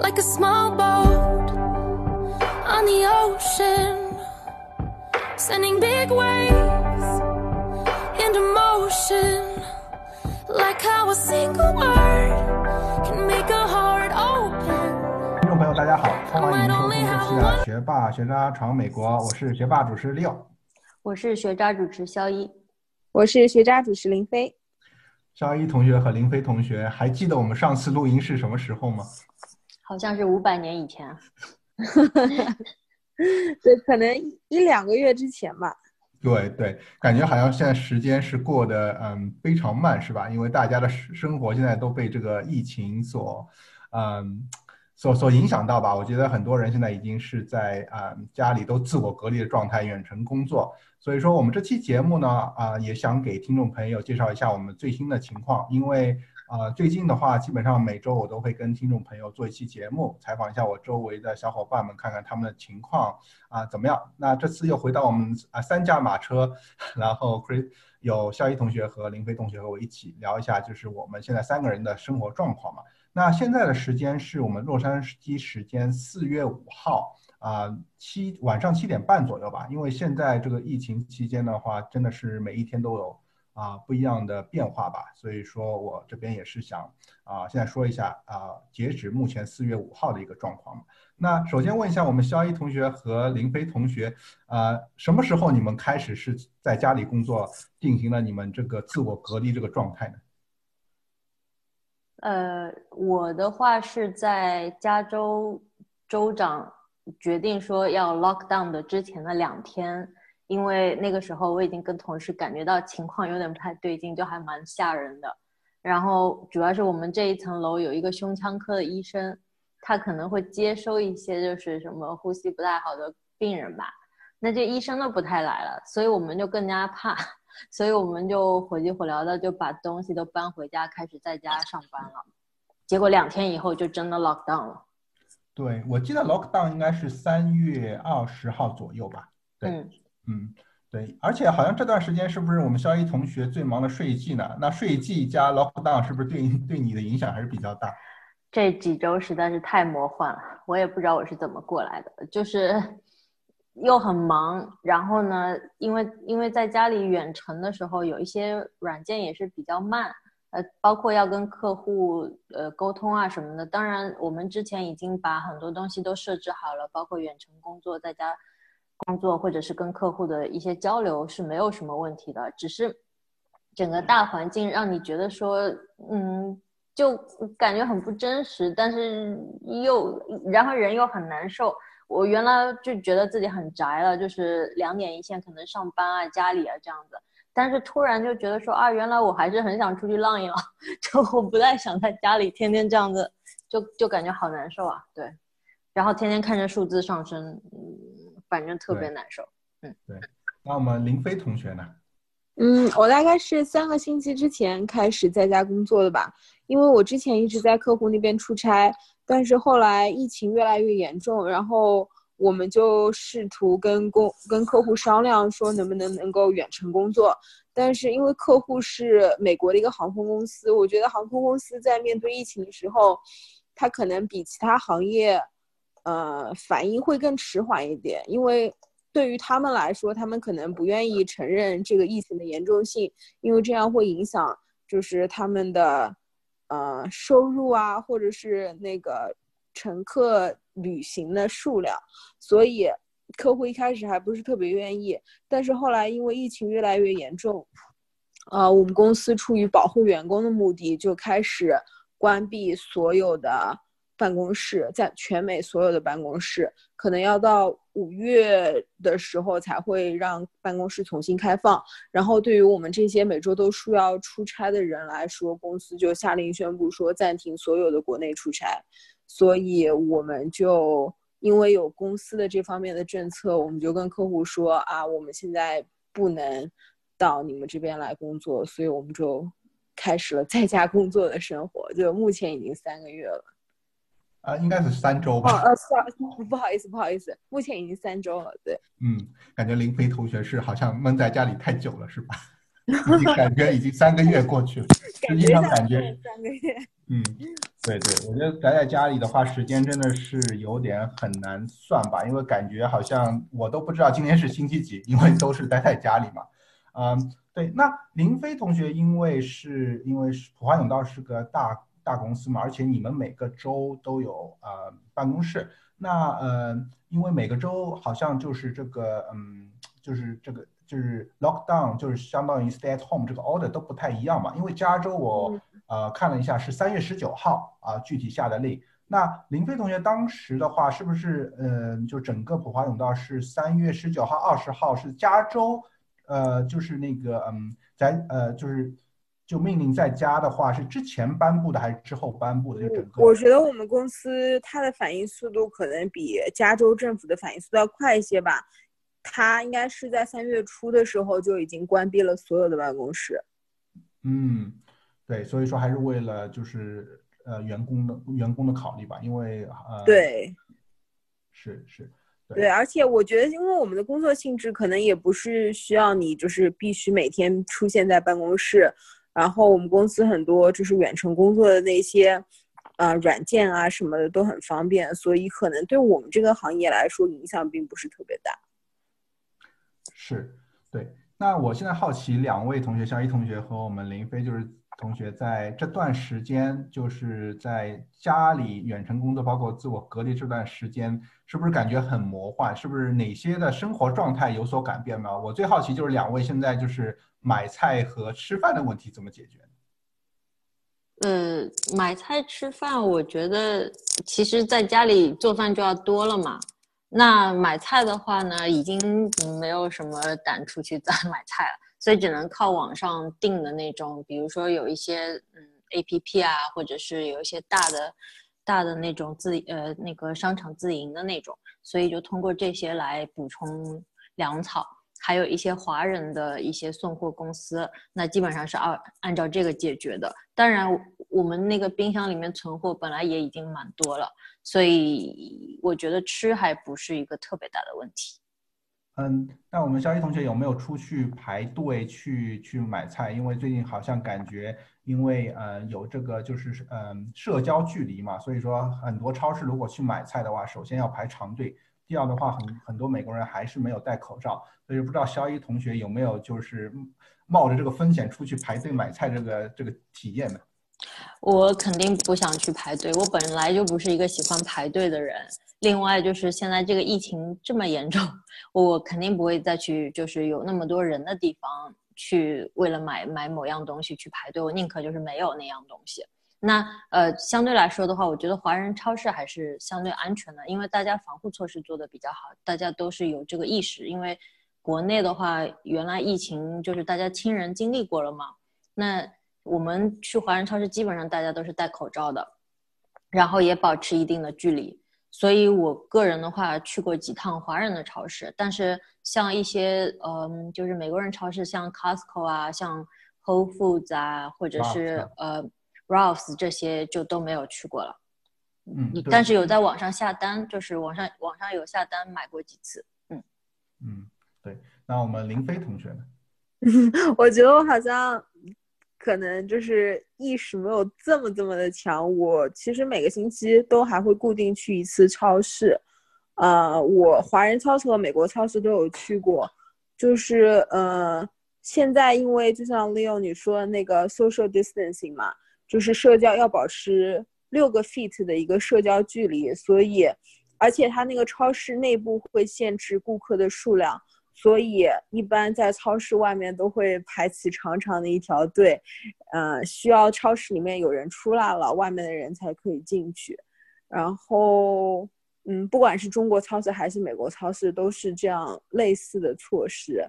like a small boat on the ocean, sending big waves into motion, like how a single word can make a heart open. 听众朋友，大家好，欢迎收听这期的《学霸学渣闯美国》，我是学霸主持六。我是学渣主持肖一，我是学渣主持林飞。肖一同学和林飞同学，还记得我们上次录音是什么时候吗？好像是五百年以前，对，可能一两个月之前吧。对对，感觉好像现在时间是过得嗯非常慢，是吧？因为大家的生活现在都被这个疫情所嗯所所影响到吧。我觉得很多人现在已经是在啊家里都自我隔离的状态，远程工作。所以说，我们这期节目呢，啊，也想给听众朋友介绍一下我们最新的情况。因为啊，最近的话，基本上每周我都会跟听众朋友做一期节目，采访一下我周围的小伙伴们，看看他们的情况啊怎么样。那这次又回到我们啊三驾马车，然后 Chris 有肖一同学和林飞同学和我一起聊一下，就是我们现在三个人的生活状况嘛。那现在的时间是我们洛杉矶时间四月五号。啊，七晚上七点半左右吧，因为现在这个疫情期间的话，真的是每一天都有啊不一样的变化吧，所以说我这边也是想啊，现在说一下啊，截止目前四月五号的一个状况。那首先问一下我们肖一同学和林飞同学，啊，什么时候你们开始是在家里工作，进行了你们这个自我隔离这个状态呢？呃，我的话是在加州州长。决定说要 lock down 的之前的两天，因为那个时候我已经跟同事感觉到情况有点不太对劲，就还蛮吓人的。然后主要是我们这一层楼有一个胸腔科的医生，他可能会接收一些就是什么呼吸不太好的病人吧。那这医生都不太来了，所以我们就更加怕，所以我们就火急火燎的就把东西都搬回家，开始在家上班了。结果两天以后就真的 lock down 了。对，我记得 lockdown 应该是三月二十号左右吧。对，嗯，嗯对，而且好像这段时间是不是我们肖一同学最忙的税季呢？那税季加 lockdown 是不是对对你的影响还是比较大？这几周实在是太魔幻了，我也不知道我是怎么过来的，就是又很忙，然后呢，因为因为在家里远程的时候，有一些软件也是比较慢。呃，包括要跟客户呃沟通啊什么的，当然我们之前已经把很多东西都设置好了，包括远程工作在家工作或者是跟客户的一些交流是没有什么问题的，只是整个大环境让你觉得说，嗯，就感觉很不真实，但是又然后人又很难受。我原来就觉得自己很宅了，就是两点一线，可能上班啊、家里啊这样子。但是突然就觉得说啊，原来我还是很想出去浪一浪，就我不太想在家里天天这样子，就就感觉好难受啊。对，然后天天看着数字上升，嗯，反正特别难受。嗯，对。那我们林飞同学呢？嗯，我大概是三个星期之前开始在家工作的吧，因为我之前一直在客户那边出差，但是后来疫情越来越严重，然后。我们就试图跟公跟客户商量，说能不能能够远程工作，但是因为客户是美国的一个航空公司，我觉得航空公司在面对疫情的时候，它可能比其他行业，呃，反应会更迟缓一点，因为对于他们来说，他们可能不愿意承认这个疫情的严重性，因为这样会影响就是他们的，呃，收入啊，或者是那个乘客。旅行的数量，所以客户一开始还不是特别愿意，但是后来因为疫情越来越严重，呃，我们公司出于保护员工的目的，就开始关闭所有的办公室，在全美所有的办公室，可能要到五月的时候才会让办公室重新开放。然后对于我们这些每周都需要出差的人来说，公司就下令宣布说暂停所有的国内出差。所以我们就因为有公司的这方面的政策，我们就跟客户说啊，我们现在不能到你们这边来工作，所以我们就开始了在家工作的生活。就目前已经三个月了，啊，应该是三周吧？呃，不好意思，不好意思，目前已经三周了。对，嗯，感觉林飞同学是好像闷在家里太久了，是吧？已经感觉已经三个月过去了，实际上感觉三个月。嗯，对对，我觉得宅在家里的话，时间真的是有点很难算吧，因为感觉好像我都不知道今天是星期几，因为都是待在家里嘛。嗯，对。那林飞同学，因为是因为是普华永道是个大大公司嘛，而且你们每个州都有呃办公室，那呃，因为每个州好像就是这个嗯，就是这个就是 lockdown，就是相当于 stay at home 这个 order 都不太一样嘛，因为加州我。呃，看了一下是三月十九号啊，具体下的令。那林飞同学当时的话，是不是嗯，就整个普华永道是三月十九号、二十号是加州，呃，就是那个嗯，在呃，就是就命令在家的话，是之前颁布的还是之后颁布的？就整个，我觉得我们公司它的反应速度可能比加州政府的反应速度要快一些吧。它应该是在三月初的时候就已经关闭了所有的办公室。嗯。对，所以说还是为了就是呃员工的员工的考虑吧，因为呃对，是是，对，而且我觉得，因为我们的工作性质可能也不是需要你就是必须每天出现在办公室，然后我们公司很多就是远程工作的那些呃软件啊什么的都很方便，所以可能对我们这个行业来说影响并不是特别大。是，对。那我现在好奇两位同学，肖一同学和我们林飞就是。同学在这段时间，就是在家里远程工作，包括自我隔离这段时间，是不是感觉很魔幻？是不是哪些的生活状态有所改变呢？我最好奇就是两位现在就是买菜和吃饭的问题怎么解决？呃，买菜吃饭，我觉得其实在家里做饭就要多了嘛。那买菜的话呢，已经没有什么胆出去再买菜了。所以只能靠网上订的那种，比如说有一些嗯 A P P 啊，或者是有一些大的大的那种自呃那个商场自营的那种，所以就通过这些来补充粮草，还有一些华人的一些送货公司，那基本上是按按照这个解决的。当然，我们那个冰箱里面存货本来也已经蛮多了，所以我觉得吃还不是一个特别大的问题。嗯，那我们肖一同学有没有出去排队去去买菜？因为最近好像感觉，因为呃有这个就是嗯社交距离嘛，所以说很多超市如果去买菜的话，首先要排长队。第二的话，很很多美国人还是没有戴口罩，所以不知道肖一同学有没有就是冒着这个风险出去排队买菜这个这个体验呢？我肯定不想去排队，我本来就不是一个喜欢排队的人。另外就是现在这个疫情这么严重，我肯定不会再去，就是有那么多人的地方去为了买买某样东西去排队。我宁可就是没有那样东西。那呃，相对来说的话，我觉得华人超市还是相对安全的，因为大家防护措施做的比较好，大家都是有这个意识。因为国内的话，原来疫情就是大家亲人经历过了嘛，那我们去华人超市基本上大家都是戴口罩的，然后也保持一定的距离。所以，我个人的话去过几趟华人的超市，但是像一些嗯，就是美国人超市，像 Costco 啊，像 Whole Foods 啊，或者是呃 Ralphs 这些，就都没有去过了。嗯，但是有在网上下单，就是网上网上有下单买过几次。嗯嗯，对。那我们林飞同学呢？我觉得我好像。可能就是意识没有这么这么的强。我其实每个星期都还会固定去一次超市，呃，我华人超市和美国超市都有去过。就是呃，现在因为就像 Leo 你说的那个 social distancing 嘛，就是社交要保持六个 feet 的一个社交距离，所以而且它那个超市内部会限制顾客的数量。所以一般在超市外面都会排起长长的一条队，呃，需要超市里面有人出来了，外面的人才可以进去。然后，嗯，不管是中国超市还是美国超市，都是这样类似的措施。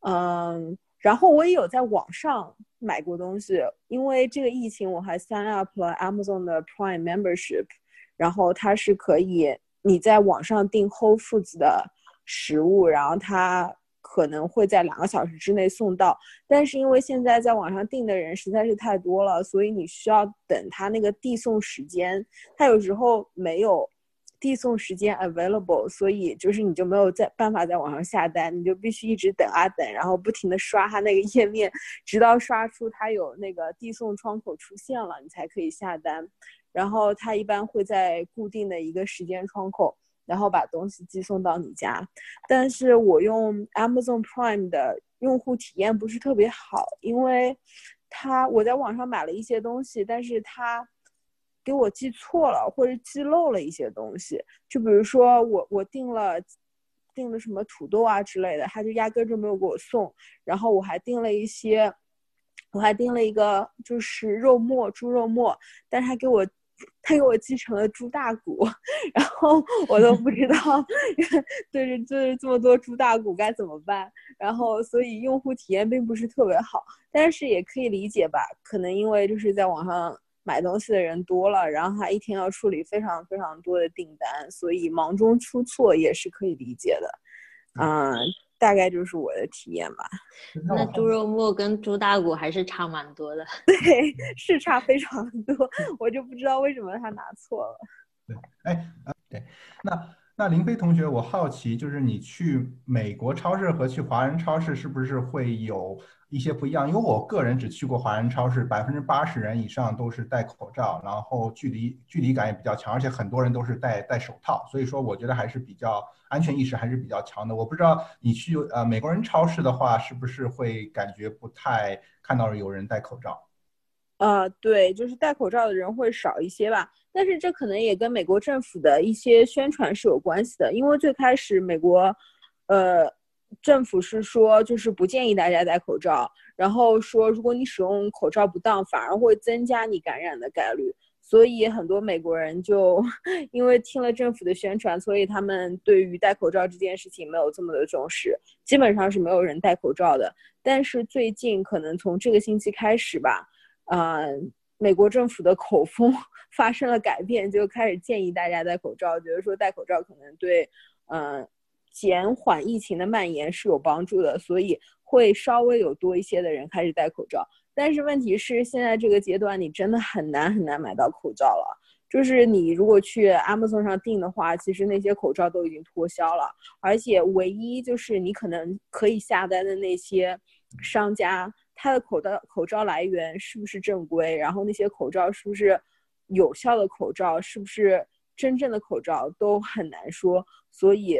嗯，然后我也有在网上买过东西，因为这个疫情，我还 sign up 了 Amazon 的 Prime Membership，然后它是可以你在网上订 Whole Foods 的。食物，然后它可能会在两个小时之内送到，但是因为现在在网上订的人实在是太多了，所以你需要等它那个递送时间，它有时候没有递送时间 available，所以就是你就没有在办法在网上下单，你就必须一直等啊等，然后不停的刷它那个页面，直到刷出它有那个递送窗口出现了，你才可以下单。然后它一般会在固定的一个时间窗口，然后把东西寄送到你家。但是我用 Amazon Prime 的用户体验不是特别好，因为它我在网上买了一些东西，但是它给我寄错了，或者寄漏了一些东西。就比如说我我订了订了什么土豆啊之类的，他就压根就没有给我送。然后我还订了一些，我还订了一个就是肉末猪肉末，但是他给我。他给我寄成了猪大骨，然后我都不知道 对着对着这么多猪大骨该怎么办，然后所以用户体验并不是特别好，但是也可以理解吧？可能因为就是在网上买东西的人多了，然后他一天要处理非常非常多的订单，所以忙中出错也是可以理解的，嗯。大概就是我的体验吧。那猪肉末跟猪大骨还是差蛮多的。对，是差非常多。我就不知道为什么他拿错了。对，哎，对，那那林飞同学，我好奇，就是你去美国超市和去华人超市是不是会有？一些不一样，因为我个人只去过华人超市，百分之八十人以上都是戴口罩，然后距离距离感也比较强，而且很多人都是戴戴手套，所以说我觉得还是比较安全意识还是比较强的。我不知道你去呃美国人超市的话，是不是会感觉不太看到有人戴口罩？呃，对，就是戴口罩的人会少一些吧，但是这可能也跟美国政府的一些宣传是有关系的，因为最开始美国，呃。政府是说，就是不建议大家戴口罩，然后说，如果你使用口罩不当，反而会增加你感染的概率。所以很多美国人就 因为听了政府的宣传，所以他们对于戴口罩这件事情没有这么的重视，基本上是没有人戴口罩的。但是最近可能从这个星期开始吧，嗯，美国政府的口风 发生了改变，就开始建议大家戴口罩，觉得说戴口罩可能对，嗯。减缓疫情的蔓延是有帮助的，所以会稍微有多一些的人开始戴口罩。但是问题是，现在这个阶段你真的很难很难买到口罩了。就是你如果去 Amazon 上订的话，其实那些口罩都已经脱销了，而且唯一就是你可能可以下单的那些商家，他的口罩口罩来源是不是正规，然后那些口罩是不是有效的口罩，是不是真正的口罩都很难说，所以。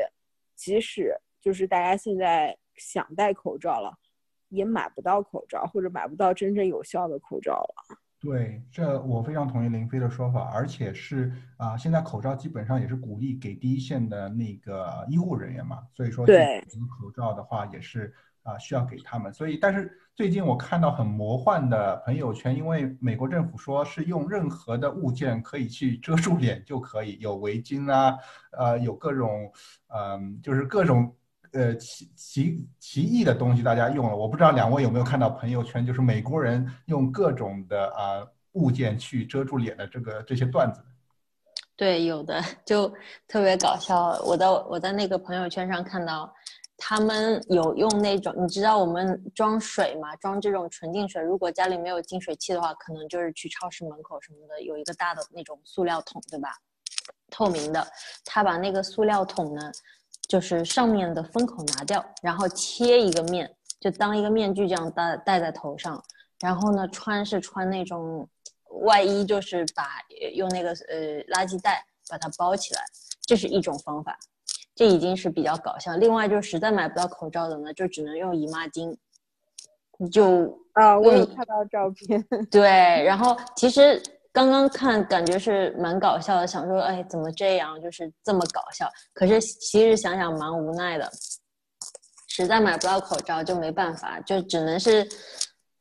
即使就是大家现在想戴口罩了，也买不到口罩，或者买不到真正有效的口罩了。对，这我非常同意林飞的说法，而且是啊，现在口罩基本上也是鼓励给第一线的那个医护人员嘛，所以说对口罩的话也是啊需要给他们。所以，但是最近我看到很魔幻的朋友圈，因为美国政府说是用任何的物件可以去遮住脸就可以，有围巾啊，呃，有各种。嗯，就是各种呃奇奇奇异的东西，大家用了。我不知道两位有没有看到朋友圈，就是美国人用各种的啊物件去遮住脸的这个这些段子。对，有的就特别搞笑。我在我在那个朋友圈上看到，他们有用那种，你知道我们装水嘛，装这种纯净水。如果家里没有净水器的话，可能就是去超市门口什么的有一个大的那种塑料桶，对吧？透明的，他把那个塑料桶呢，就是上面的封口拿掉，然后切一个面，就当一个面具这样戴戴在头上，然后呢穿是穿那种外衣，就是把用那个呃垃圾袋把它包起来，这是一种方法，这已经是比较搞笑。另外就是实在买不到口罩的呢，就只能用姨妈巾，就啊，我有看到照片，对，然后其实。刚刚看感觉是蛮搞笑的，想说哎怎么这样，就是这么搞笑。可是其实想想蛮无奈的，实在买不到口罩就没办法，就只能是，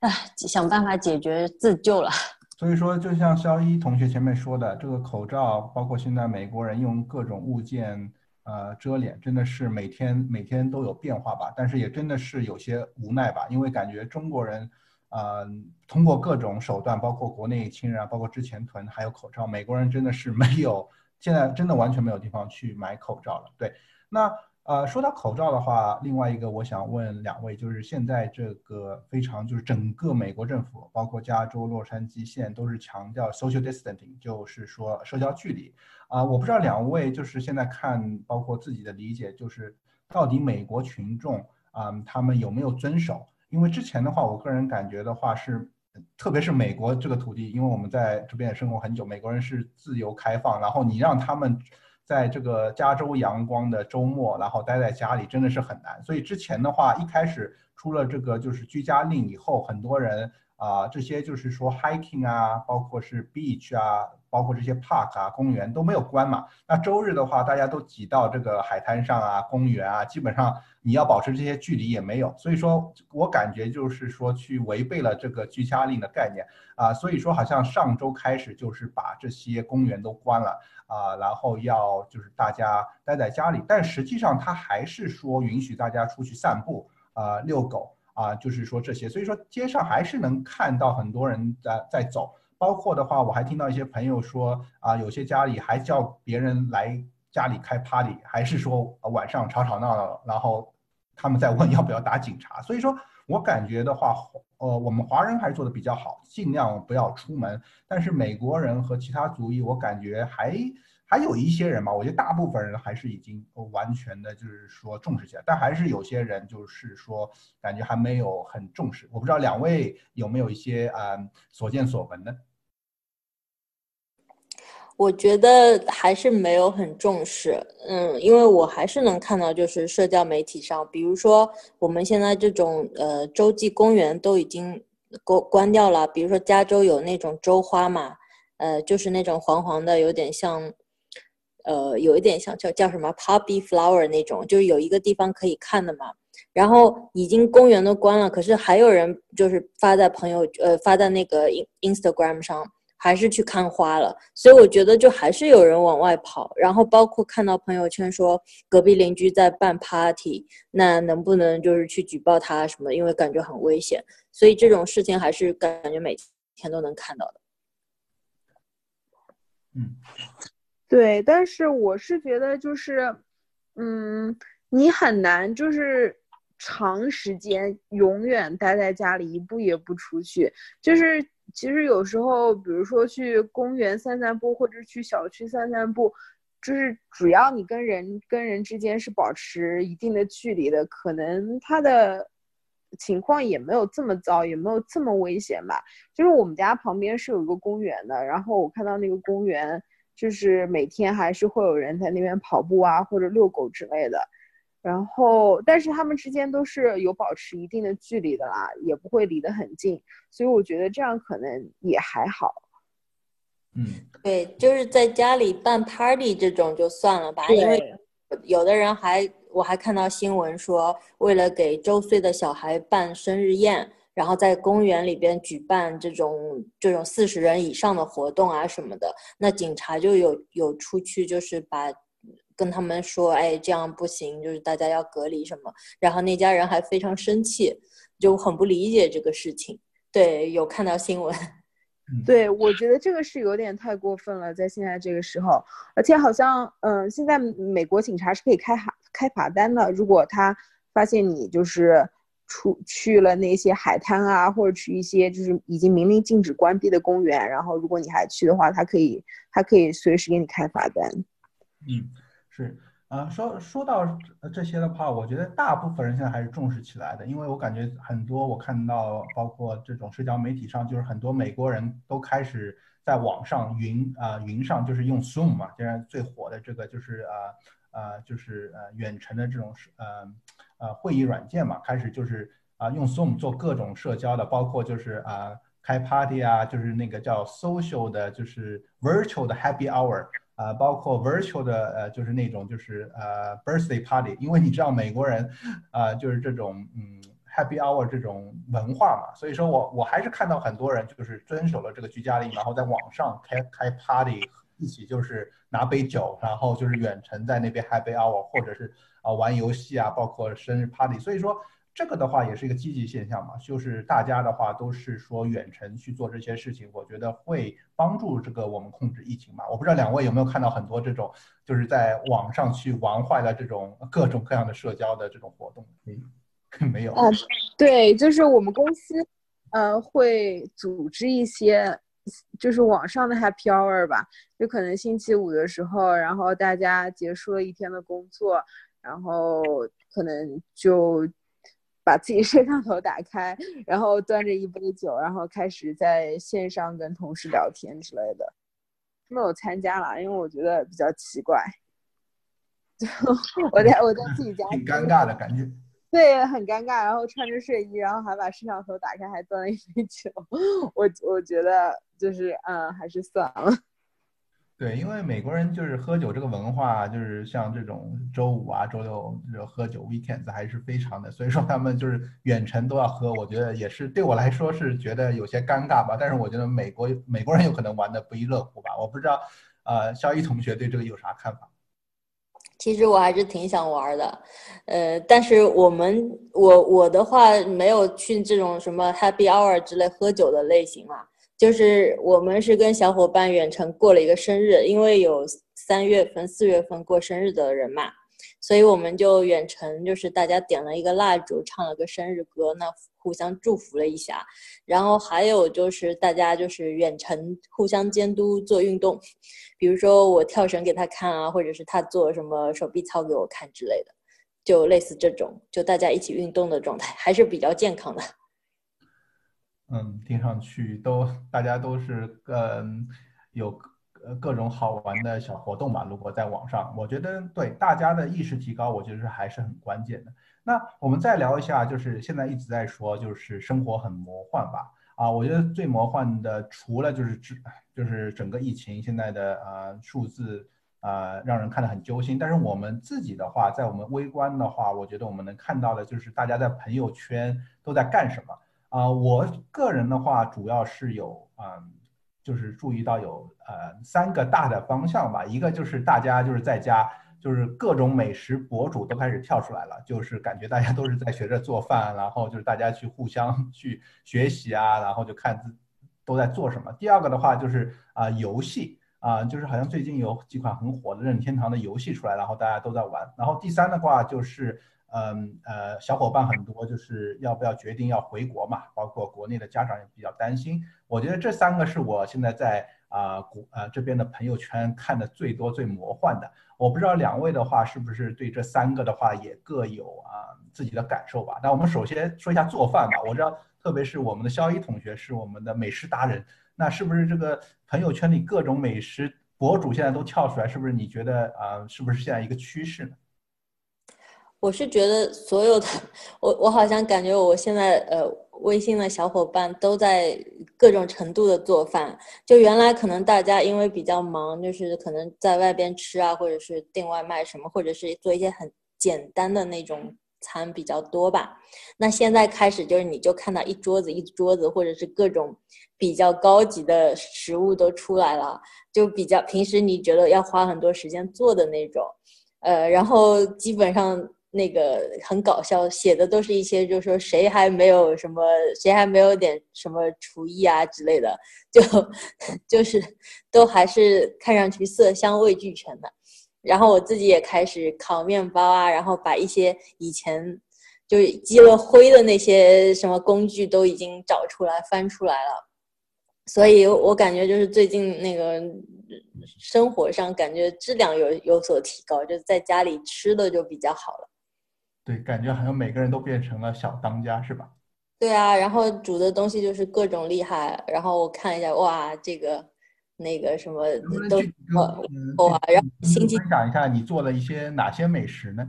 哎想办法解决自救了。所以说，就像肖一同学前面说的，这个口罩，包括现在美国人用各种物件呃遮脸，真的是每天每天都有变化吧。但是也真的是有些无奈吧，因为感觉中国人。呃，通过各种手段，包括国内亲人啊，包括之前囤，还有口罩，美国人真的是没有，现在真的完全没有地方去买口罩了。对，那呃，说到口罩的话，另外一个我想问两位，就是现在这个非常就是整个美国政府，包括加州、洛杉矶县都是强调 social distancing，就是说社交距离。啊，我不知道两位就是现在看，包括自己的理解，就是到底美国群众啊，他们有没有遵守？因为之前的话，我个人感觉的话是，特别是美国这个土地，因为我们在这边也生活很久，美国人是自由开放，然后你让他们。在这个加州阳光的周末，然后待在家里真的是很难。所以之前的话，一开始出了这个就是居家令以后，很多人啊，这些就是说 hiking 啊，包括是 beach 啊，包括这些 park 啊，公园都没有关嘛。那周日的话，大家都挤到这个海滩上啊，公园啊，基本上你要保持这些距离也没有。所以说我感觉就是说去违背了这个居家令的概念啊。所以说好像上周开始就是把这些公园都关了。啊，然后要就是大家待在家里，但实际上他还是说允许大家出去散步啊，遛狗啊，就是说这些，所以说街上还是能看到很多人在在走，包括的话，我还听到一些朋友说啊，有些家里还叫别人来家里开 party，还是说晚上吵吵闹闹，然后他们在问要不要打警察，所以说。我感觉的话，呃，我们华人还是做的比较好，尽量不要出门。但是美国人和其他族裔，我感觉还还有一些人吧，我觉得大部分人还是已经完全的，就是说重视起来。但还是有些人就是说，感觉还没有很重视。我不知道两位有没有一些啊所见所闻呢？我觉得还是没有很重视，嗯，因为我还是能看到，就是社交媒体上，比如说我们现在这种呃洲际公园都已经关关掉了，比如说加州有那种州花嘛，呃，就是那种黄黄的，有点像，呃，有一点像叫叫什么 poppy flower 那种，就是有一个地方可以看的嘛，然后已经公园都关了，可是还有人就是发在朋友呃发在那个 Instagram 上。还是去看花了，所以我觉得就还是有人往外跑，然后包括看到朋友圈说隔壁邻居在办 party，那能不能就是去举报他什么？因为感觉很危险，所以这种事情还是感觉每天都能看到的。嗯，对，但是我是觉得就是，嗯，你很难就是长时间永远待在家里一步也不出去，就是。其实有时候，比如说去公园散散步，或者去小区散散步，就是主要你跟人跟人之间是保持一定的距离的，可能他的情况也没有这么糟，也没有这么危险吧。就是我们家旁边是有一个公园的，然后我看到那个公园，就是每天还是会有人在那边跑步啊，或者遛狗之类的。然后，但是他们之间都是有保持一定的距离的啦，也不会离得很近，所以我觉得这样可能也还好。嗯，对，就是在家里办 party 这种就算了吧，因为有的人还，我还看到新闻说，为了给周岁的小孩办生日宴，然后在公园里边举办这种这种四十人以上的活动啊什么的，那警察就有有出去就是把。跟他们说，哎，这样不行，就是大家要隔离什么。然后那家人还非常生气，就很不理解这个事情。对，有看到新闻。对，我觉得这个是有点太过分了，在现在这个时候，而且好像，嗯，现在美国警察是可以开罚开罚单的，如果他发现你就是出去了那些海滩啊，或者去一些就是已经明令禁止关闭的公园，然后如果你还去的话，他可以他可以随时给你开罚单。嗯。是啊，说说到这些的话，我觉得大部分人现在还是重视起来的，因为我感觉很多我看到，包括这种社交媒体上，就是很多美国人都开始在网上云啊云上，就是用 Zoom 嘛，现在最火的这个就是呃呃就是呃远程的这种是呃呃会议软件嘛，开始就是啊用 Zoom 做各种社交的，包括就是啊开 party 啊，就是那个叫 social 的，就是 virtual 的 happy hour。啊，包括 virtual 的呃，就是那种就是呃 birthday party，因为你知道美国人，啊，就是这种嗯 happy hour 这种文化嘛，所以说我我还是看到很多人就是遵守了这个居家令，然后在网上开开 party，一起就是拿杯酒，然后就是远程在那边 happy hour，或者是啊玩游戏啊，包括生日 party，所以说。这个的话也是一个积极现象嘛，就是大家的话都是说远程去做这些事情，我觉得会帮助这个我们控制疫情嘛。我不知道两位有没有看到很多这种就是在网上去玩坏了这种各种各样的社交的这种活动？嗯 没有。嗯，对，就是我们公司呃会组织一些。就是网上的 Happy Hour 吧，就可能星期五的时候，然后大家结束了一天的工作，然后可能就把自己摄像头打开，然后端着一杯酒，然后开始在线上跟同事聊天之类的。没有参加了，因为我觉得比较奇怪。就 我在我在自己家，挺尴尬的感觉。对，很尴尬，然后穿着睡衣，然后还把摄像头打开，还端了一杯酒。我我觉得就是嗯，还是算了。对，因为美国人就是喝酒这个文化，就是像这种周五啊、周六就喝酒，weekends 还是非常的，所以说他们就是远程都要喝。我觉得也是对我来说是觉得有些尴尬吧。但是我觉得美国美国人有可能玩的不亦乐乎吧。我不知道，呃，肖一同学对这个有啥看法？其实我还是挺想玩的，呃，但是我们我我的话没有去这种什么 Happy Hour 之类喝酒的类型嘛，就是我们是跟小伙伴远程过了一个生日，因为有三月份、四月份过生日的人嘛。所以我们就远程，就是大家点了一个蜡烛，唱了个生日歌，那互相祝福了一下。然后还有就是大家就是远程互相监督做运动，比如说我跳绳给他看啊，或者是他做什么手臂操给我看之类的，就类似这种，就大家一起运动的状态，还是比较健康的。嗯，听上去都大家都是嗯有。呃，各种好玩的小活动吧。如果在网上，我觉得对大家的意识提高，我觉得还是很关键的。那我们再聊一下，就是现在一直在说，就是生活很魔幻吧。啊，我觉得最魔幻的，除了就是只就是整个疫情现在的呃数字啊，让人看得很揪心。但是我们自己的话，在我们微观的话，我觉得我们能看到的就是大家在朋友圈都在干什么啊。我个人的话，主要是有嗯。就是注意到有呃三个大的方向吧，一个就是大家就是在家，就是各种美食博主都开始跳出来了，就是感觉大家都是在学着做饭，然后就是大家去互相去学习啊，然后就看自都在做什么。第二个的话就是啊游戏啊，就是好像最近有几款很火的任天堂的游戏出来，然后大家都在玩。然后第三的话就是。嗯呃，小伙伴很多，就是要不要决定要回国嘛？包括国内的家长也比较担心。我觉得这三个是我现在在啊国呃这边的朋友圈看的最多最魔幻的。我不知道两位的话是不是对这三个的话也各有啊自己的感受吧？那我们首先说一下做饭吧。我知道，特别是我们的肖一同学是我们的美食达人，那是不是这个朋友圈里各种美食博主现在都跳出来？是不是你觉得啊，是不是现在一个趋势呢？我是觉得所有的我我好像感觉我现在呃微信的小伙伴都在各种程度的做饭，就原来可能大家因为比较忙，就是可能在外边吃啊，或者是订外卖什么，或者是做一些很简单的那种餐比较多吧。那现在开始就是你就看到一桌子一桌子，或者是各种比较高级的食物都出来了，就比较平时你觉得要花很多时间做的那种，呃，然后基本上。那个很搞笑，写的都是一些，就是说谁还没有什么，谁还没有点什么厨艺啊之类的，就 就是都还是看上去色香味俱全的。然后我自己也开始烤面包啊，然后把一些以前就积了灰的那些什么工具都已经找出来翻出来了。所以我感觉就是最近那个生活上感觉质量有有所提高，就在家里吃的就比较好了。对，感觉好像每个人都变成了小当家，是吧？对啊，然后煮的东西就是各种厉害，然后我看一下，哇，这个那个什么都哇，然后分享一下你做了一些哪些美食呢？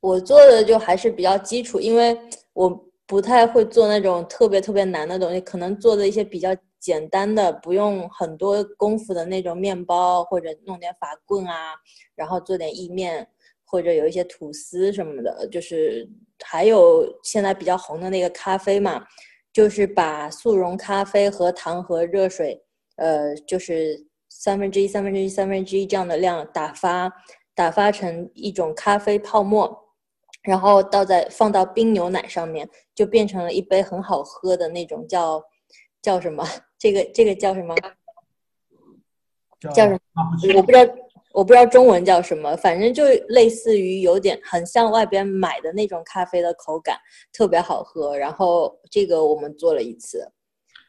我做的就还是比较基础，因为我不太会做那种特别特别难的东西，可能做的一些比较简单的，不用很多功夫的那种面包，或者弄点法棍啊，然后做点意面。或者有一些吐司什么的，就是还有现在比较红的那个咖啡嘛，就是把速溶咖啡和糖和热水，呃，就是三分之一、三分之一、三分之一这样的量打发，打发成一种咖啡泡沫，然后倒在放到冰牛奶上面，就变成了一杯很好喝的那种叫叫什么？这个这个叫什么？叫叫什么我不知道，我不知道中文叫什么，反正就类似于有点很像外边买的那种咖啡的口感，特别好喝。然后这个我们做了一次，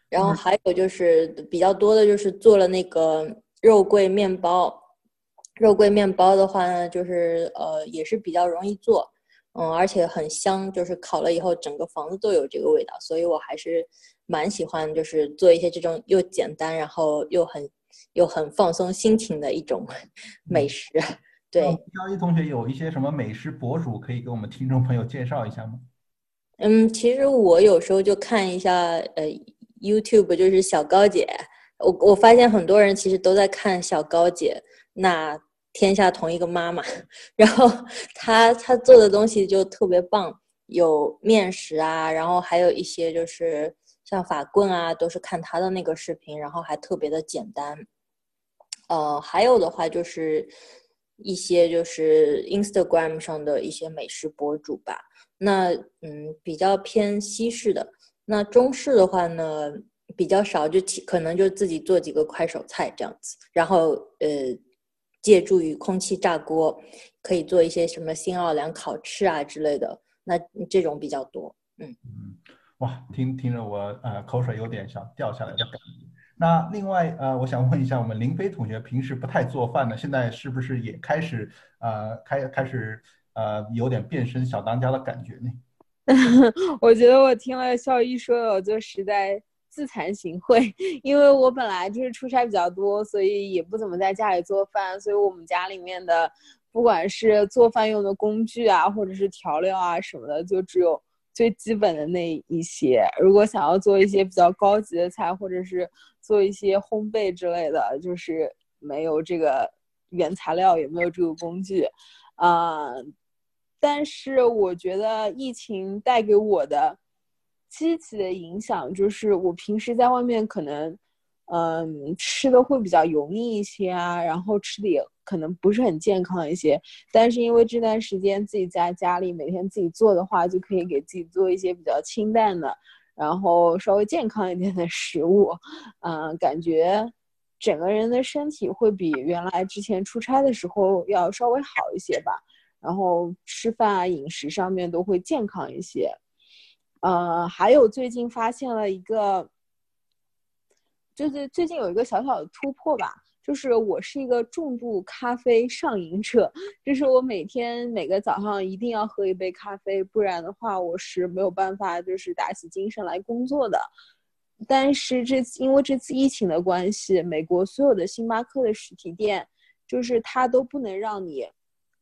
然后嗯还有就是比较多的就是做了那个肉桂面包。肉桂面包的话呢，就是呃也是比较容易做，嗯，而且很香，就是烤了以后整个房子都有这个味道，所以我还是蛮喜欢，就是做一些这种又简单，然后又很又很放松心情的一种美食。对，高一同学有一些什么美食博主可以给我们听众朋友介绍一下吗？嗯，其实我有时候就看一下呃 YouTube，就是小高姐，我我发现很多人其实都在看小高姐，那天下同一个妈妈，然后她她做的东西就特别棒，有面食啊，然后还有一些就是像法棍啊，都是看他的那个视频，然后还特别的简单。呃，还有的话就是一些就是 Instagram 上的一些美食博主吧。那嗯，比较偏西式的。那中式的话呢，比较少，就可能就自己做几个快手菜这样子。然后呃，借助于空气炸锅，可以做一些什么新奥尔良烤翅啊之类的。那这种比较多。嗯，哇，听听着我呃口水有点想掉下来的感觉。那另外呃，我想问一下，我们林飞同学平时不太做饭的，现在是不是也开始呃开开始呃有点变身小当家的感觉呢？我觉得我听了校医说的，我就实在自惭形秽，因为我本来就是出差比较多，所以也不怎么在家里做饭，所以我们家里面的不管是做饭用的工具啊，或者是调料啊什么的，就只有最基本的那一些。如果想要做一些比较高级的菜，或者是做一些烘焙之类的，就是没有这个原材料，也没有这个工具，啊、但是我觉得疫情带给我的积极的影响，就是我平时在外面可能，嗯，吃的会比较油腻一些啊，然后吃的也可能不是很健康一些。但是因为这段时间自己在家里每天自己做的话，就可以给自己做一些比较清淡的，然后稍微健康一点的食物，嗯，感觉整个人的身体会比原来之前出差的时候要稍微好一些吧。然后吃饭啊、饮食上面都会健康一些。呃，还有最近发现了一个，就是最近有一个小小的突破吧，就是我是一个重度咖啡上瘾者，就是我每天每个早上一定要喝一杯咖啡，不然的话我是没有办法就是打起精神来工作的。但是这次因为这次疫情的关系，美国所有的星巴克的实体店，就是它都不能让你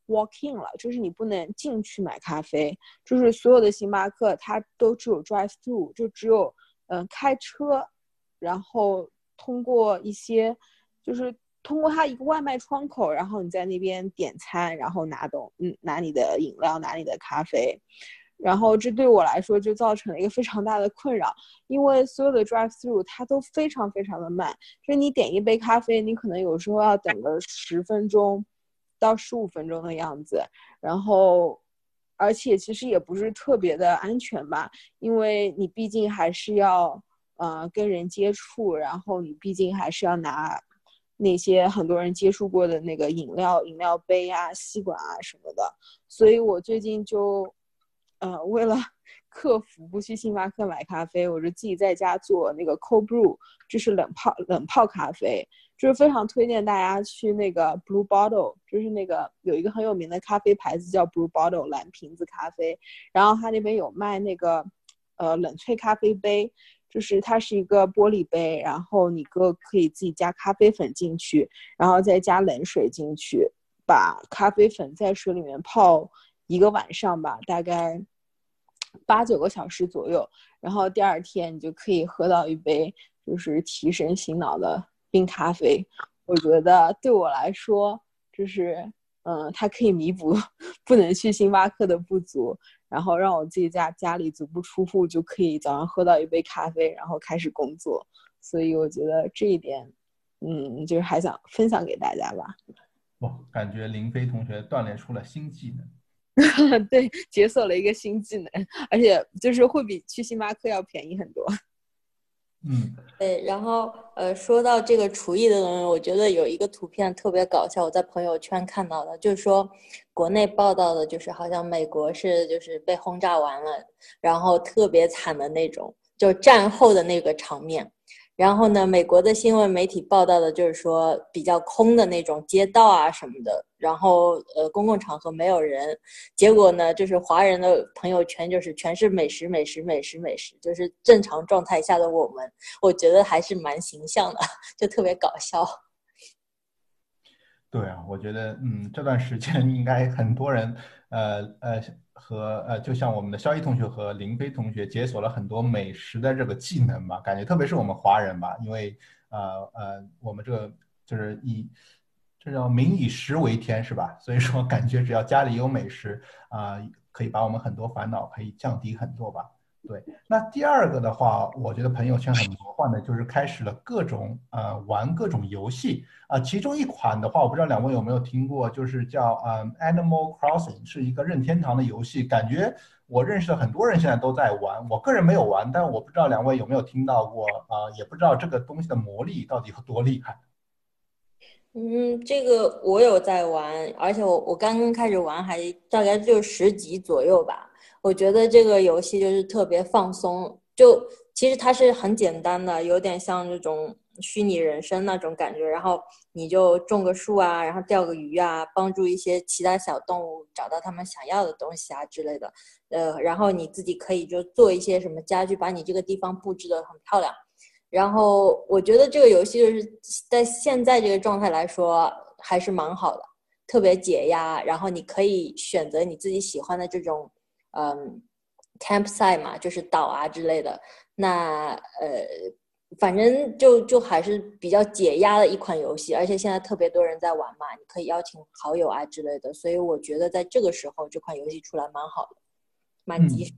walk in 了，就是你不能进去买咖啡，就是所有的星巴克它都只有 drive through，就只有嗯、开车，然后通过一些就是通过它一个外卖窗口，然后你在那边点餐，然后拿懂嗯拿你的饮料，拿你的咖啡。然后这对我来说就造成了一个非常大的困扰，因为所有的 drive through 它都非常非常的慢，就是你点一杯咖啡，你可能有时候要等个十分钟到十五分钟的样子，然后而且其实也不是特别的安全吧，因为你毕竟还是要呃跟人接触，然后你毕竟还是要拿那些很多人接触过的那个饮料饮料杯啊、吸管啊什么的，所以我最近就。呃，为了 克服不去星巴克买咖啡，我就自己在家做那个 cold brew，就是冷泡冷泡咖啡，就是非常推荐大家去那个 Blue Bottle，就是那个有一个很有名的咖啡牌子叫 Blue Bottle 蓝瓶子咖啡，然后它那边有卖那个呃冷萃咖啡杯，就是它是一个玻璃杯，然后你哥可以自己加咖啡粉进去，然后再加冷水进去，把咖啡粉在水里面泡。一个晚上吧，大概八九个小时左右，然后第二天你就可以喝到一杯就是提神醒脑的冰咖啡。我觉得对我来说，就是嗯，它可以弥补不能去星巴克的不足，然后让我自己家家里足不出户就可以早上喝到一杯咖啡，然后开始工作。所以我觉得这一点，嗯，就是还想分享给大家吧。哇，感觉林飞同学锻炼出了新技能。对，解锁了一个新技能，而且就是会比去星巴克要便宜很多。嗯，对，然后呃，说到这个厨艺的东西，我觉得有一个图片特别搞笑，我在朋友圈看到的，就是说国内报道的，就是好像美国是就是被轰炸完了，然后特别惨的那种，就战后的那个场面。然后呢，美国的新闻媒体报道的就是说比较空的那种街道啊什么的，然后呃公共场合没有人，结果呢就是华人的朋友圈就是全是美食美食美食美食，就是正常状态下的我们，我觉得还是蛮形象的，就特别搞笑。对啊，我觉得嗯这段时间应该很多人呃呃。和呃，就像我们的肖一同学和林飞同学解锁了很多美食的这个技能吧，感觉特别是我们华人吧，因为呃呃，我们这个就是以这叫民以食为天是吧？所以说感觉只要家里有美食啊，可以把我们很多烦恼可以降低很多吧。对，那第二个的话，我觉得朋友圈很魔幻的，就是开始了各种呃玩各种游戏啊。其中一款的话，我不知道两位有没有听过，就是叫呃 Animal Crossing，是一个任天堂的游戏。感觉我认识的很多人现在都在玩，我个人没有玩，但我不知道两位有没有听到过啊？也不知道这个东西的魔力到底有多厉害。嗯，这个我有在玩，而且我我刚刚开始玩，还大概就十级左右吧。我觉得这个游戏就是特别放松，就其实它是很简单的，有点像这种虚拟人生那种感觉。然后你就种个树啊，然后钓个鱼啊，帮助一些其他小动物找到他们想要的东西啊之类的。呃，然后你自己可以就做一些什么家具，把你这个地方布置的很漂亮。然后我觉得这个游戏就是在现在这个状态来说还是蛮好的，特别解压。然后你可以选择你自己喜欢的这种。嗯，campsite 嘛，就是岛啊之类的。那呃，反正就就还是比较解压的一款游戏，而且现在特别多人在玩嘛，你可以邀请好友啊之类的。所以我觉得在这个时候，这款游戏出来蛮好的，蛮及时。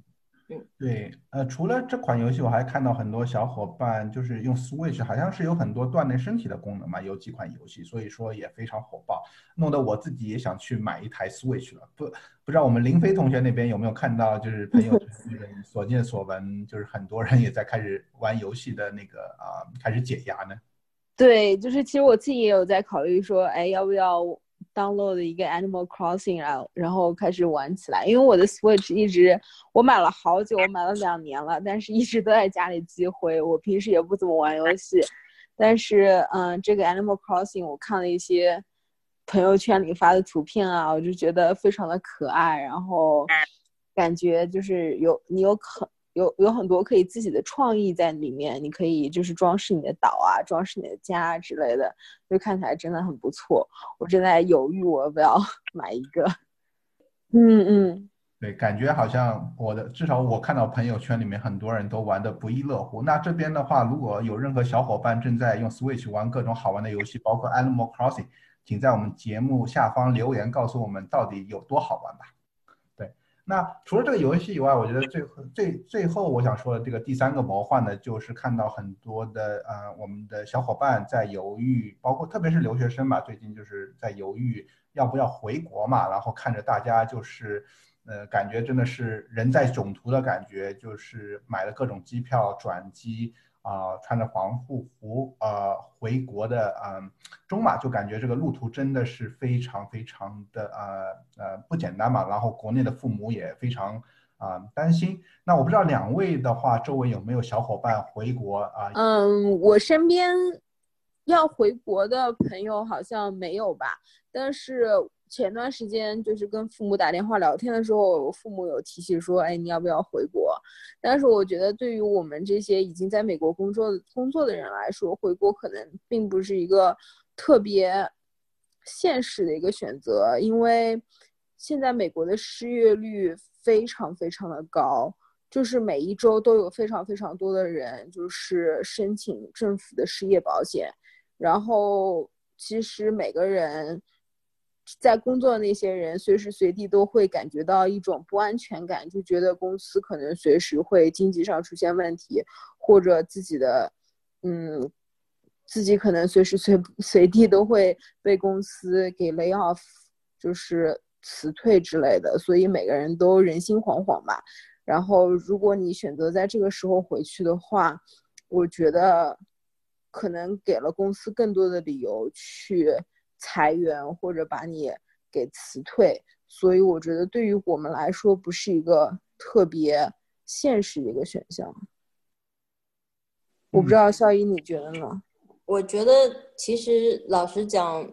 对，呃，除了这款游戏，我还看到很多小伙伴就是用 Switch，好像是有很多锻炼身体的功能嘛，有几款游戏，所以说也非常火爆，弄得我自己也想去买一台 Switch 了。不，不知道我们林飞同学那边有没有看到，就是朋友圈所见所闻，就是很多人也在开始玩游戏的那个啊，开始解压呢。对，就是其实我自己也有在考虑说，哎，要不要？download 一个 Animal Crossing，然后然后开始玩起来。因为我的 Switch 一直我买了好久，我买了两年了，但是一直都在家里积灰。我平时也不怎么玩游戏，但是嗯，这个 Animal Crossing 我看了一些朋友圈里发的图片啊，我就觉得非常的可爱，然后感觉就是有你有可。有有很多可以自己的创意在里面，你可以就是装饰你的岛啊，装饰你的家之类的，就看起来真的很不错。我正在犹豫我要不要 买一个。嗯嗯，对，感觉好像我的至少我看到朋友圈里面很多人都玩的不亦乐乎。那这边的话，如果有任何小伙伴正在用 Switch 玩各种好玩的游戏，包括 Animal Crossing，请在我们节目下方留言告诉我们到底有多好玩吧。那除了这个游戏以外，我觉得最最最后我想说的这个第三个魔幻呢，就是看到很多的呃我们的小伙伴在犹豫，包括特别是留学生嘛，最近就是在犹豫要不要回国嘛，然后看着大家就是呃感觉真的是人在囧途的感觉，就是买了各种机票转机。啊，穿着防护服，呃，回国的，嗯，中马就感觉这个路途真的是非常非常的，呃呃，不简单嘛。然后国内的父母也非常啊担心。那我不知道两位的话，周围有没有小伙伴回国啊？嗯，我身边要回国的朋友好像没有吧，但是。前段时间就是跟父母打电话聊天的时候，我父母有提起说，哎，你要不要回国？但是我觉得对于我们这些已经在美国工作工作的人来说，回国可能并不是一个特别现实的一个选择，因为现在美国的失业率非常非常的高，就是每一周都有非常非常多的人就是申请政府的失业保险，然后其实每个人。在工作的那些人，随时随地都会感觉到一种不安全感，就觉得公司可能随时会经济上出现问题，或者自己的，嗯，自己可能随时随 随地都会被公司给 lay off，就是辞退之类的，所以每个人都人心惶惶吧。然后，如果你选择在这个时候回去的话，我觉得可能给了公司更多的理由去裁员或者把你给辞退。所以，我觉得对于我们来说，不是一个特别现实的一个选项。我不知道肖一你觉得呢？我觉得其实老实讲，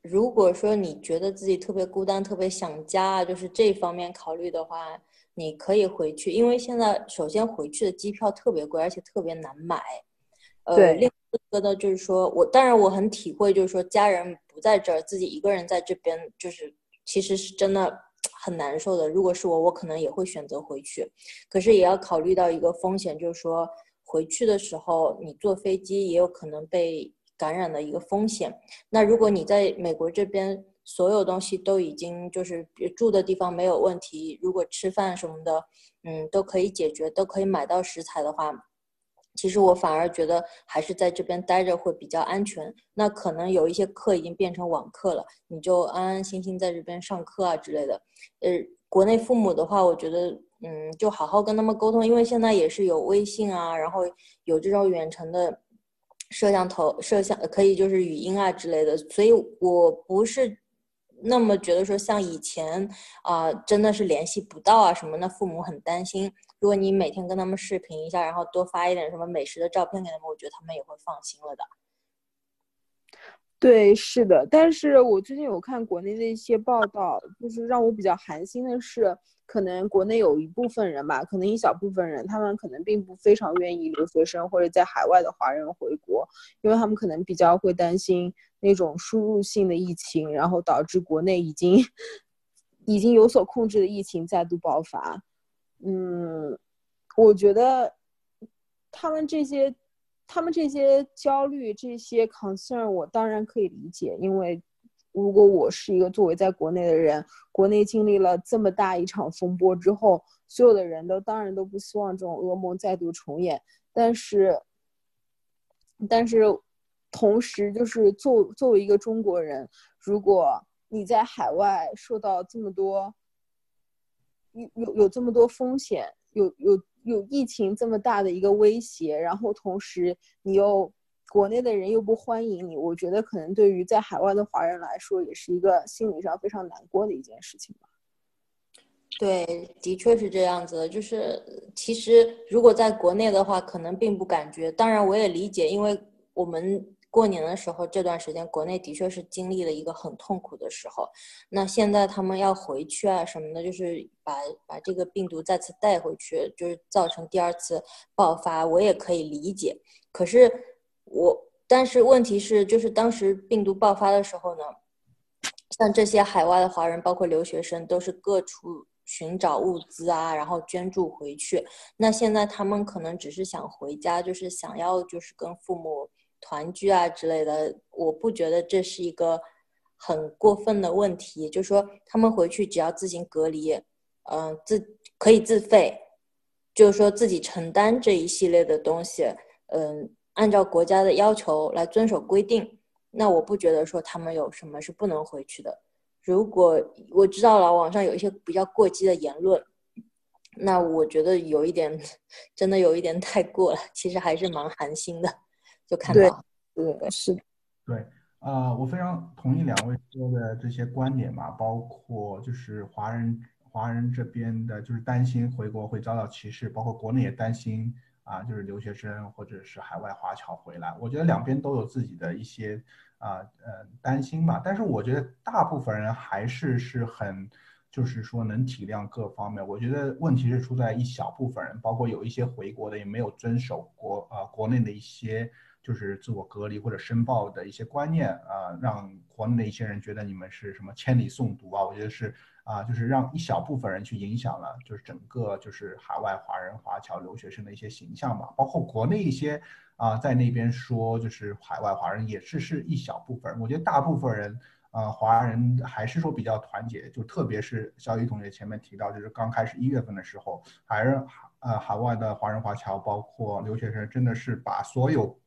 如果说你觉得自己特别孤单、特别想家，就是这方面考虑的话，你可以回去。因为现在首先回去的机票特别贵，而且特别难买。呃，另一个呢，就是说我当然我很体会，就是说家人不在这儿，自己一个人在这边，就是其实是真的很难受的。如果是我，我可能也会选择回去，可是也要考虑到一个风险，就是说。回去的时候，你坐飞机也有可能被感染的一个风险。那如果你在美国这边，所有东西都已经就是住的地方没有问题，如果吃饭什么的，嗯，都可以解决，都可以买到食材的话，其实我反而觉得还是在这边待着会比较安全。那可能有一些课已经变成网课了，你就安安心心在这边上课啊之类的。呃，国内父母的话，我觉得。嗯，就好好跟他们沟通，因为现在也是有微信啊，然后有这种远程的摄像头、摄像可以就是语音啊之类的，所以我不是那么觉得说像以前啊，真的是联系不到啊什么，那父母很担心。如果你每天跟他们视频一下，然后多发一点什么美食的照片给他们，我觉得他们也会放心了的。对，是的，但是我最近有看国内的一些报道，就是让我比较寒心的是。可能国内有一部分人吧，可能一小部分人，他们可能并不非常愿意留学生或者在海外的华人回国，因为他们可能比较会担心那种输入性的疫情，然后导致国内已经 已经有所控制的疫情再度爆发。嗯，我觉得他们这些他们这些焦虑、这些 concern，我当然可以理解，因为。如果我是一个作为在国内的人，国内经历了这么大一场风波之后，所有的人都当然都不希望这种噩梦再度重演。但是，但是，同时就是作作为一个中国人，如果你在海外受到这么多有有这么多风险，有有有疫情这么大的一个威胁，然后同时你又。国内的人又不欢迎你，我觉得可能对于在海外的华人来说，也是一个心理上非常难过的一件事情吧。对，的确是这样子。就是其实如果在国内的话，可能并不感觉。当然，我也理解，因为我们过年的时候这段时间，国内的确是经历了一个很痛苦的时候。那现在他们要回去啊什么的，就是把把这个病毒再次带回去，就是造成第二次爆发，我也可以理解。可是。我，但是问题是，就是当时病毒爆发的时候呢，像这些海外的华人，包括留学生，都是各处寻找物资啊，然后捐助回去。那现在他们可能只是想回家，就是想要就是跟父母团聚啊之类的。我不觉得这是一个很过分的问题，就是说他们回去只要自行隔离，嗯，自可以自费，就是说自己承担这一系列的东西，嗯。按照国家的要求来遵守规定，那我不觉得说他们有什么是不能回去的。如果我知道了网上有一些比较过激的言论，那我觉得有一点，真的有一点太过了。其实还是蛮寒心的，就看到，对，是，对，啊，我非常同意两位说的这些观点嘛，包括就是华人华人这边的，就是担心回国会遭到歧视，包括国内也担心。啊，就是留学生或者是海外华侨回来，我觉得两边都有自己的一些啊呃担心吧。但是我觉得大部分人还是是很，就是说能体谅各方面。我觉得问题是出在一小部分人，包括有一些回国的也没有遵守国啊国内的一些就是自我隔离或者申报的一些观念啊，让国内的一些人觉得你们是什么千里送毒啊。我觉得是。啊，就是让一小部分人去影响了，就是整个就是海外华人华侨留学生的一些形象吧，包括国内一些啊，在那边说就是海外华人也是是一小部分，我觉得大部分人啊，华人还是说比较团结，就特别是小雨同学前面提到，就是刚开始一月份的时候，还是呃海外的华人华侨包括留学生真的是把所有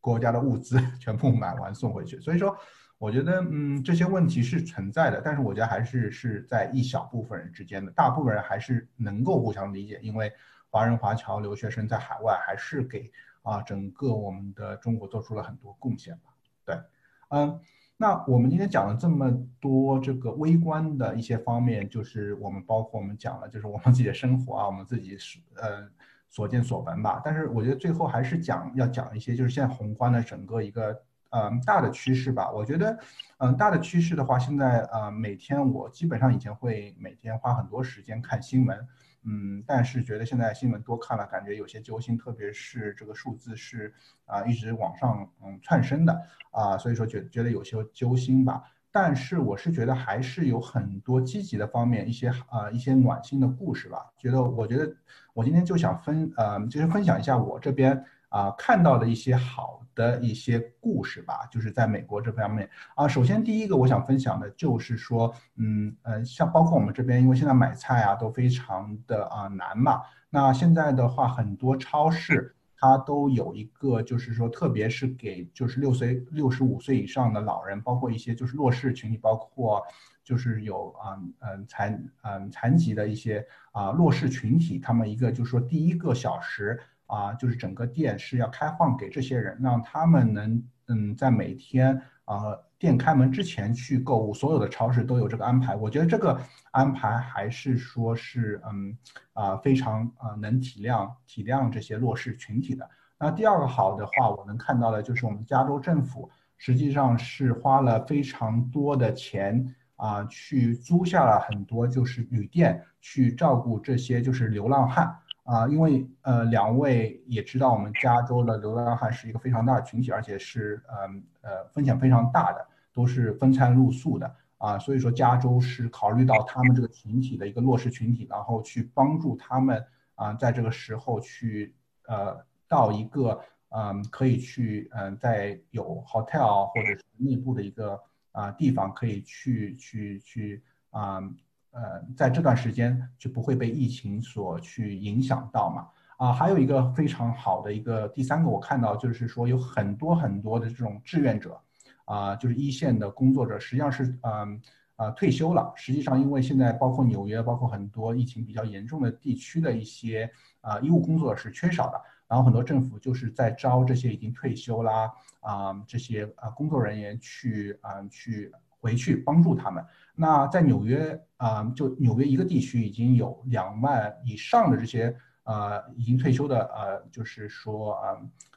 国家的物资 全部买完送回去，所以说。我觉得，嗯，这些问题是存在的，但是我觉得还是是在一小部分人之间的，大部分人还是能够互相理解，因为华人华侨留学生在海外还是给啊整个我们的中国做出了很多贡献吧。对，嗯，那我们今天讲了这么多这个微观的一些方面，就是我们包括我们讲了，就是我们自己的生活啊，我们自己是呃所见所闻吧。但是我觉得最后还是讲要讲一些，就是现在宏观的整个一个。嗯，大的趋势吧，我觉得，嗯，大的趋势的话，现在呃，每天我基本上以前会每天花很多时间看新闻，嗯，但是觉得现在新闻多看了，感觉有些揪心，特别是这个数字是啊一直往上嗯窜升的啊，所以说觉觉得有些揪心吧。但是我是觉得还是有很多积极的方面，一些啊一些暖心的故事吧。觉得我觉得我今天就想分呃，就是分享一下我这边啊看到的一些好。的一些故事吧，就是在美国这方面啊。首先，第一个我想分享的就是说，嗯呃，像包括我们这边，因为现在买菜啊都非常的啊难嘛。那现在的话，很多超市它都有一个，就是说，特别是给就是六岁六十五岁以上的老人，包括一些就是弱势群体，包括就是有啊嗯残嗯残疾的一些啊弱势群体，他们一个就是说第一个小时。啊，就是整个店是要开放给这些人，让他们能嗯，在每天啊店开门之前去购物，所有的超市都有这个安排。我觉得这个安排还是说是嗯啊非常啊能体谅体谅这些弱势群体的。那第二个好的话，我能看到的就是我们加州政府实际上是花了非常多的钱啊，去租下了很多就是旅店，去照顾这些就是流浪汉。啊，因为呃，两位也知道，我们加州的流浪汉是一个非常大的群体，而且是嗯呃风险非常大的，都是风餐露宿的啊，所以说加州是考虑到他们这个群体的一个弱势群体，然后去帮助他们啊，在这个时候去呃到一个嗯可以去嗯在有 hotel 或者是内部的一个啊地方可以去去去啊。呃，在这段时间就不会被疫情所去影响到嘛？啊，还有一个非常好的一个第三个，我看到就是说有很多很多的这种志愿者，啊，就是一线的工作者，实际上是嗯啊退休了。实际上，因为现在包括纽约，包括很多疫情比较严重的地区的一些啊医务工作是缺少的，然后很多政府就是在招这些已经退休啦啊这些啊工作人员去啊去。回去帮助他们。那在纽约啊，就纽约一个地区已经有两万以上的这些呃已经退休的呃，就是说啊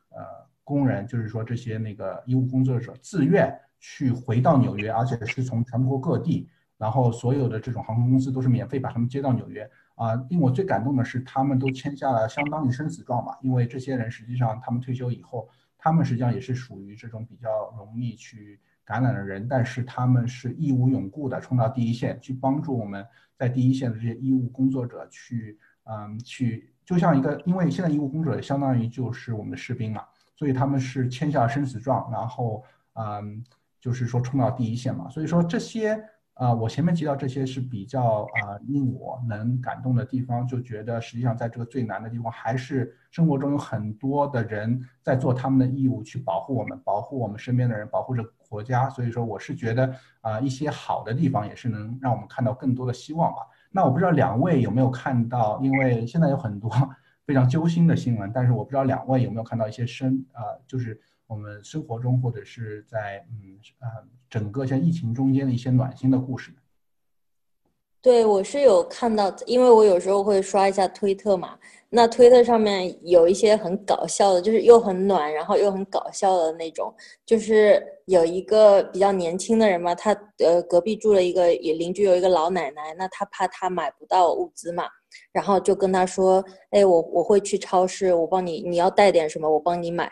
呃工人，就是说这些那个医务工作者自愿去回到纽约，而且是从全国各地，然后所有的这种航空公司都是免费把他们接到纽约啊。令我最感动的是，他们都签下了相当于生死状嘛，因为这些人实际上他们退休以后，他们实际上也是属于这种比较容易去。感染的人，但是他们是义无永顾的冲到第一线去帮助我们在第一线的这些医务工作者去，嗯，去就像一个，因为现在医务工作者相当于就是我们的士兵嘛，所以他们是签下生死状，然后，嗯，就是说冲到第一线嘛，所以说这些。啊，我前面提到这些是比较啊令我能感动的地方，就觉得实际上在这个最难的地方，还是生活中有很多的人在做他们的义务，去保护我们，保护我们身边的人，保护着国家。所以说，我是觉得啊一些好的地方也是能让我们看到更多的希望吧。那我不知道两位有没有看到，因为现在有很多 非常揪心的新闻，但是我不知道两位有没有看到一些深啊，就是我们生活中或者是在嗯啊。整个像疫情中间的一些暖心的故事，对我是有看到，因为我有时候会刷一下推特嘛，那推特上面有一些很搞笑的，就是又很暖，然后又很搞笑的那种，就是有一个比较年轻的人嘛，他呃隔壁住了一个也邻居有一个老奶奶，那他怕他买不到物资嘛，然后就跟他说，哎，我我会去超市，我帮你，你要带点什么，我帮你买，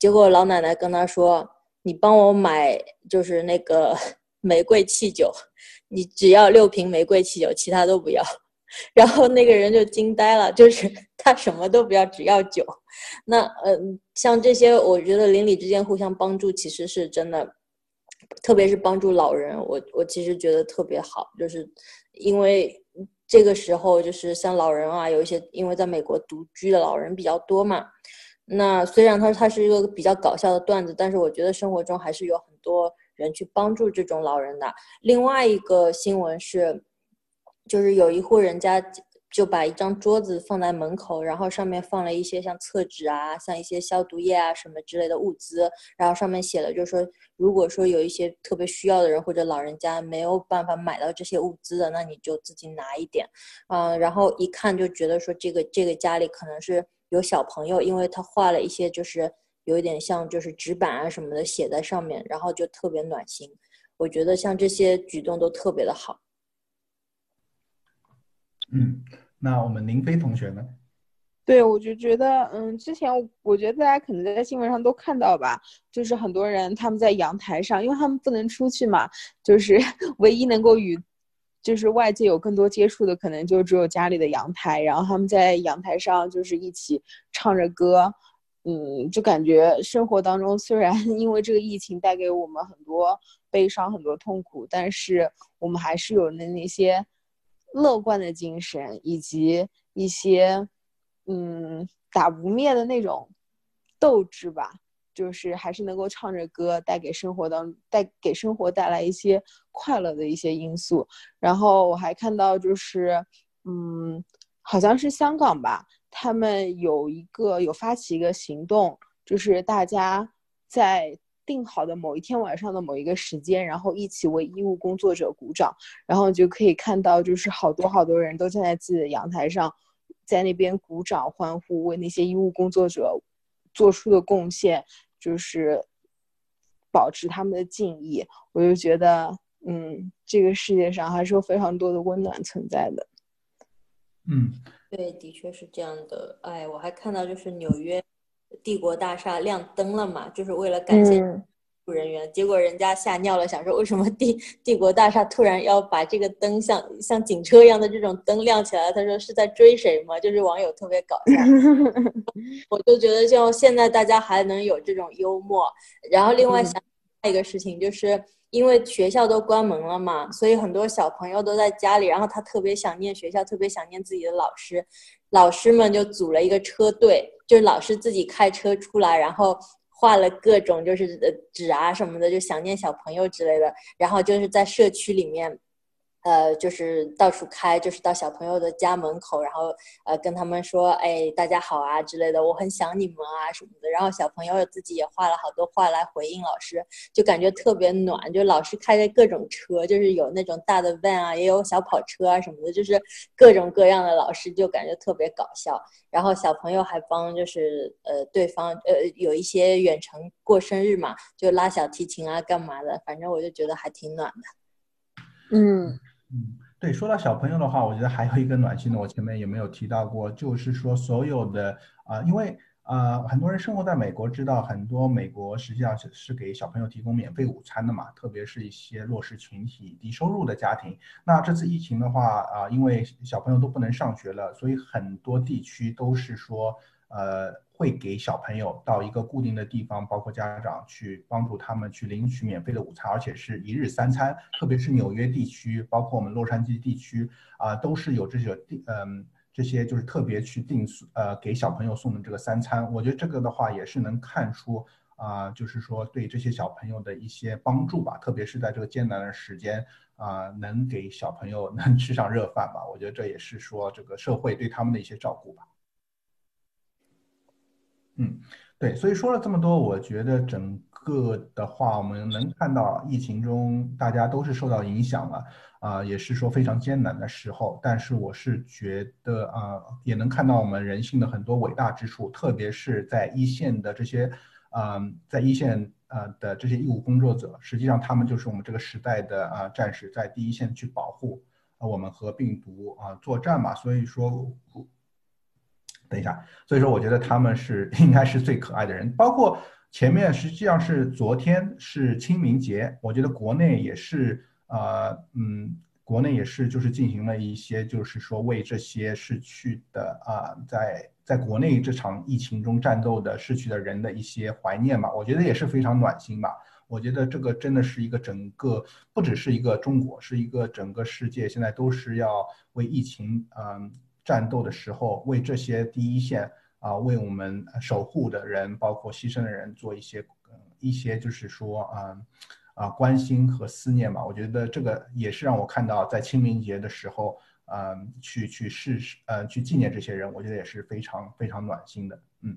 结果老奶奶跟他说。你帮我买就是那个 玫瑰汽酒，你只要六瓶玫瑰汽酒，其他都不要。然后那个人就惊呆了，就是 他什么都不要，只要酒。那嗯，像这些，我觉得邻里之间互相帮助，其实是真的，特别是帮助老人，我我其实觉得特别好，就是因为这个时候就是像老人啊，有一些因为在美国独居的老人比较多嘛。那虽然他他是一个比较搞笑的段子，但是我觉得生活中还是有很多人去帮助这种老人的。另外一个新闻是，就是有一户人家。就把一张桌子放在门口，然后上面放了一些像厕纸啊、像一些消毒液啊什么之类的物资，然后上面写了，就是说，如果说有一些特别需要的人或者老人家没有办法买到这些物资的，那你就自己拿一点，嗯，然后一看就觉得说这个这个家里可能是有小朋友，因为他画了一些就是有一点像就是纸板啊什么的写在上面，然后就特别暖心。我觉得像这些举动都特别的好。嗯，那我们林飞同学呢？对，我就觉得，嗯，之前我觉得大家可能在新闻上都看到吧，就是很多人他们在阳台上，因为他们不能出去嘛，就是 唯一能够与就是外界有更多接触的，可能就只有家里的阳台。然后他们在阳台上就是一起唱着歌，嗯，就感觉生活当中虽然 因为这个疫情带给我们很多悲伤、很多痛苦，但是我们还是有那那些。乐观的精神，以及一些嗯打不灭的那种斗志吧，就是还是能够唱着歌，带给生活当带给生活带来一些快乐的一些因素。然后我还看到，就是嗯，好像是香港吧，他们有一个有发起一个行动，就是大家在。定好的某一天晚上的某一个时间，然后一起为医务工作者鼓掌，然后就可以看到，就是好多好多人都站在自己的阳台上，在那边鼓掌欢呼，为那些医务工作者做出的贡献，就是保持他们的敬意。我就觉得，嗯，这个世界上还是有非常多的温暖存在的。嗯，对，的确是这样的。哎，我还看到就是纽约。帝国大厦亮灯了嘛？就是为了感谢人员，结果人家吓尿了，想说为什么帝帝国大厦突然要把这个灯像像警车一样的这种灯亮起来？他说是在追谁吗？就是网友特别搞笑，我就觉得就现在大家还能有这种幽默。然后另外想一个事情，就是因为学校都关门了嘛，所以很多小朋友都在家里，然后他特别想念学校，特别想念自己的老师，老师们就组了一个车队。就是老师自己开车出来，然后画了各种就是纸啊什么的，就想念小朋友之类的，然后就是在社区里面。呃，就是到处开，就是到小朋友的家门口，然后呃跟他们说，哎，大家好啊之类的，我很想你们啊什么的。然后小朋友自己也画了好多画来回应老师，就感觉特别暖。就老师开着各种车，就是有那种大的 van 啊，也有小跑车啊什么的，就是各种各样的老师，就感觉特别搞笑。然后小朋友还帮就是呃对方呃有一些远程过生日嘛，就拉小提琴啊干嘛的，反正我就觉得还挺暖的。嗯。嗯，对，说到小朋友的话，我觉得还有一个暖心的，我前面也没有提到过，就是说所有的啊，因为啊，很多人生活在美国，知道很多美国实际上是是给小朋友提供免费午餐的嘛，特别是一些弱势群体、低收入的家庭。那这次疫情的话啊，因为小朋友都不能上学了，所以很多地区都是说呃。会给小朋友到一个固定的地方，包括家长去帮助他们去领取免费的午餐，而且是一日三餐。特别是纽约地区，包括我们洛杉矶地区啊，都是有这些定嗯这些就是特别去订呃给小朋友送的这个三餐。我觉得这个的话也是能看出啊，就是说对这些小朋友的一些帮助吧。特别是在这个艰难的时间啊，能给小朋友 能吃上热饭吧。我觉得这也是说这个社会对他们的一些照顾吧。嗯，对，所以说了这么多，我觉得整个的话，我们能看到疫情中大家都是受到影响了，啊，也是说非常艰难的时候。但是我是觉得啊，也能看到我们人性的很多伟大之处，特别是在一线的这些，嗯，在一线呃的这些医务工作者，实际上他们就是我们这个时代的啊战士，在第一线去保护啊我们和病毒啊作战嘛。所以说。等一下，所以说我觉得他们是 应该是最可爱的人，包括前面实际上是昨天是清明节，我觉得国内也是呃嗯，国内也是就是进行了一些就是说为这些逝去的啊在在国内这场疫情中战斗的逝去的人的一些怀念吧，我觉得也是非常暖心吧。我觉得这个真的是一个整个不只是一个中国，是一个整个世界现在都是要为疫情嗯。战斗的时候，为这些第一线啊，为我们守护的人，包括牺牲的人，做一些一些，就是说啊，啊关心和思念吧。我觉得这个也是让我看到在清明节的时候，嗯，去去试呃去纪念这些人，我觉得也是非常非常暖心的。嗯，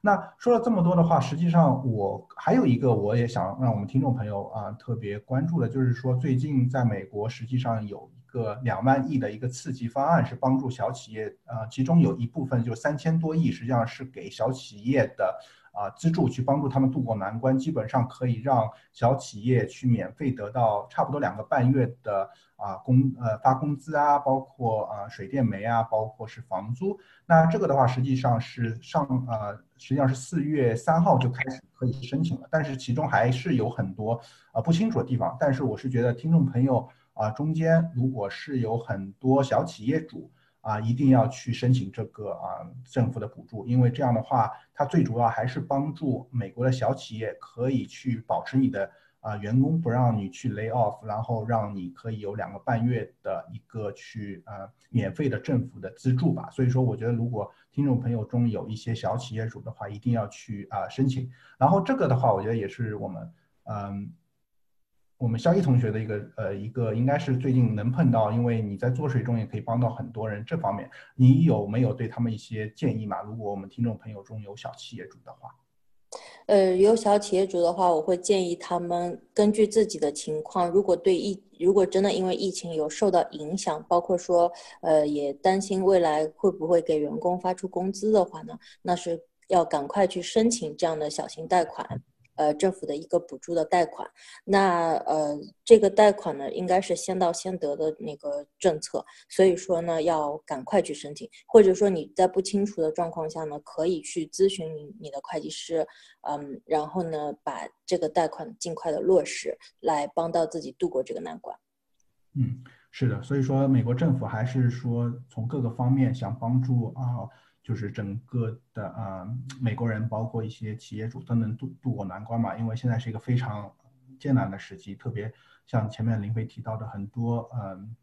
那说了这么多的话，实际上我还有一个我也想让我们听众朋友啊特别关注的，就是说最近在美国实际上有。个两万亿的一个刺激方案是帮助小企业，呃，其中有一部分就三千多亿，实际上是给小企业的啊资助，去帮助他们渡过难关，基本上可以让小企业去免费得到差不多两个半月的啊工呃发工资啊，包括啊水电煤啊，包括是房租。那这个的话，实际上是上呃实际上是四月三号就开始可以申请了，但是其中还是有很多啊不清楚的地方。但是我是觉得听众朋友。啊，中间如果是有很多小企业主啊，一定要去申请这个啊政府的补助，因为这样的话，它最主要还是帮助美国的小企业可以去保持你的啊员工，不让你去 lay off，然后让你可以有两个半月的一个去呃免费的政府的资助吧。所以说，我觉得如果听众朋友中有一些小企业主的话，一定要去啊申请。然后这个的话，我觉得也是我们嗯。我们肖一同学的一个呃一个应该是最近能碰到，因为你在做水中也可以帮到很多人。这方面你有没有对他们一些建议嘛？如果我们听众朋友中有小企业主的话，呃，有小企业主的话，我会建议他们根据自己的情况，如果对疫如果真的因为疫情有受到影响，包括说呃也担心未来会不会给员工发出工资的话呢，那是要赶快去申请这样的小型贷款。呃，政府的一个补助的贷款，那呃，这个贷款呢，应该是先到先得的那个政策，所以说呢，要赶快去申请，或者说你在不清楚的状况下呢，可以去咨询你你的会计师，嗯，然后呢，把这个贷款尽快的落实，来帮到自己度过这个难关。嗯，是的，所以说美国政府还是说从各个方面想帮助啊。就是整个的啊，美国人包括一些企业主都能渡渡过难关嘛，因为现在是一个非常艰难的时期，特别像前面林飞提到的很多嗯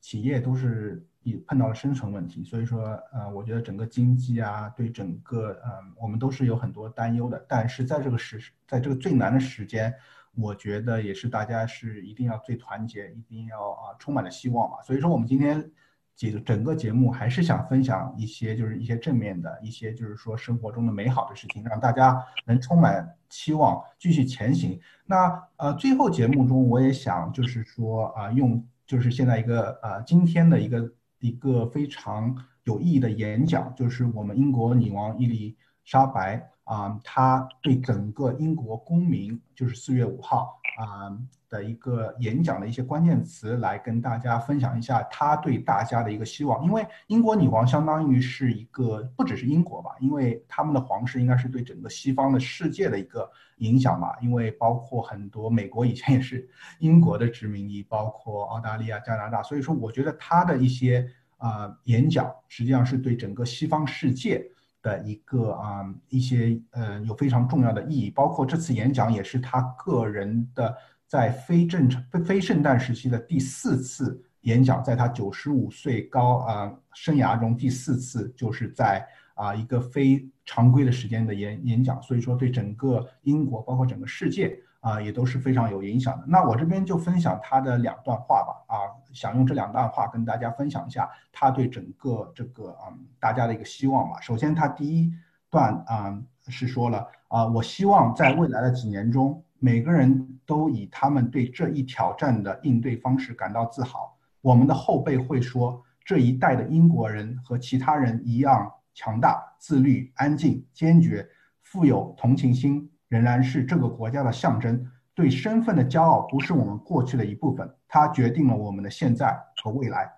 企业都是也碰到了生存问题，所以说呃，我觉得整个经济啊，对整个嗯我们都是有很多担忧的。但是在这个时，在这个最难的时间，我觉得也是大家是一定要最团结，一定要啊充满了希望嘛。所以说我们今天。这个整个节目还是想分享一些，就是一些正面的一些，就是说生活中的美好的事情，让大家能充满期望，继续前行。那呃，最后节目中我也想就是说啊，用就是现在一个呃今天的一个一个非常有意义的演讲，就是我们英国女王伊丽莎白啊，他对整个英国公民，就是四月五号啊。的一个演讲的一些关键词来跟大家分享一下，他对大家的一个希望。因为英国女王相当于是一个不只是英国吧，因为他们的皇室应该是对整个西方的世界的一个影响嘛。因为包括很多美国以前也是英国的殖民地，包括澳大利亚、加拿大。所以说，我觉得他的一些啊演讲实际上是对整个西方世界的一个啊一些呃有非常重要的意义。包括这次演讲也是他个人的。在非正常、非非圣诞时期的第四次演讲，在他九十五岁高啊生涯中第四次，就是在啊一个非常规的时间的演演讲，所以说对整个英国，包括整个世界啊，也都是非常有影响的。那我这边就分享他的两段话吧，啊，想用这两段话跟大家分享一下他对整个这个啊大家的一个希望吧。首先，他第一段啊是说了啊，我希望在未来的几年中。每个人都以他们对这一挑战的应对方式感到自豪。我们的后辈会说，这一代的英国人和其他人一样强大、自律、安静、坚决、富有同情心，仍然是这个国家的象征。对身份的骄傲不是我们过去的一部分，它决定了我们的现在和未来。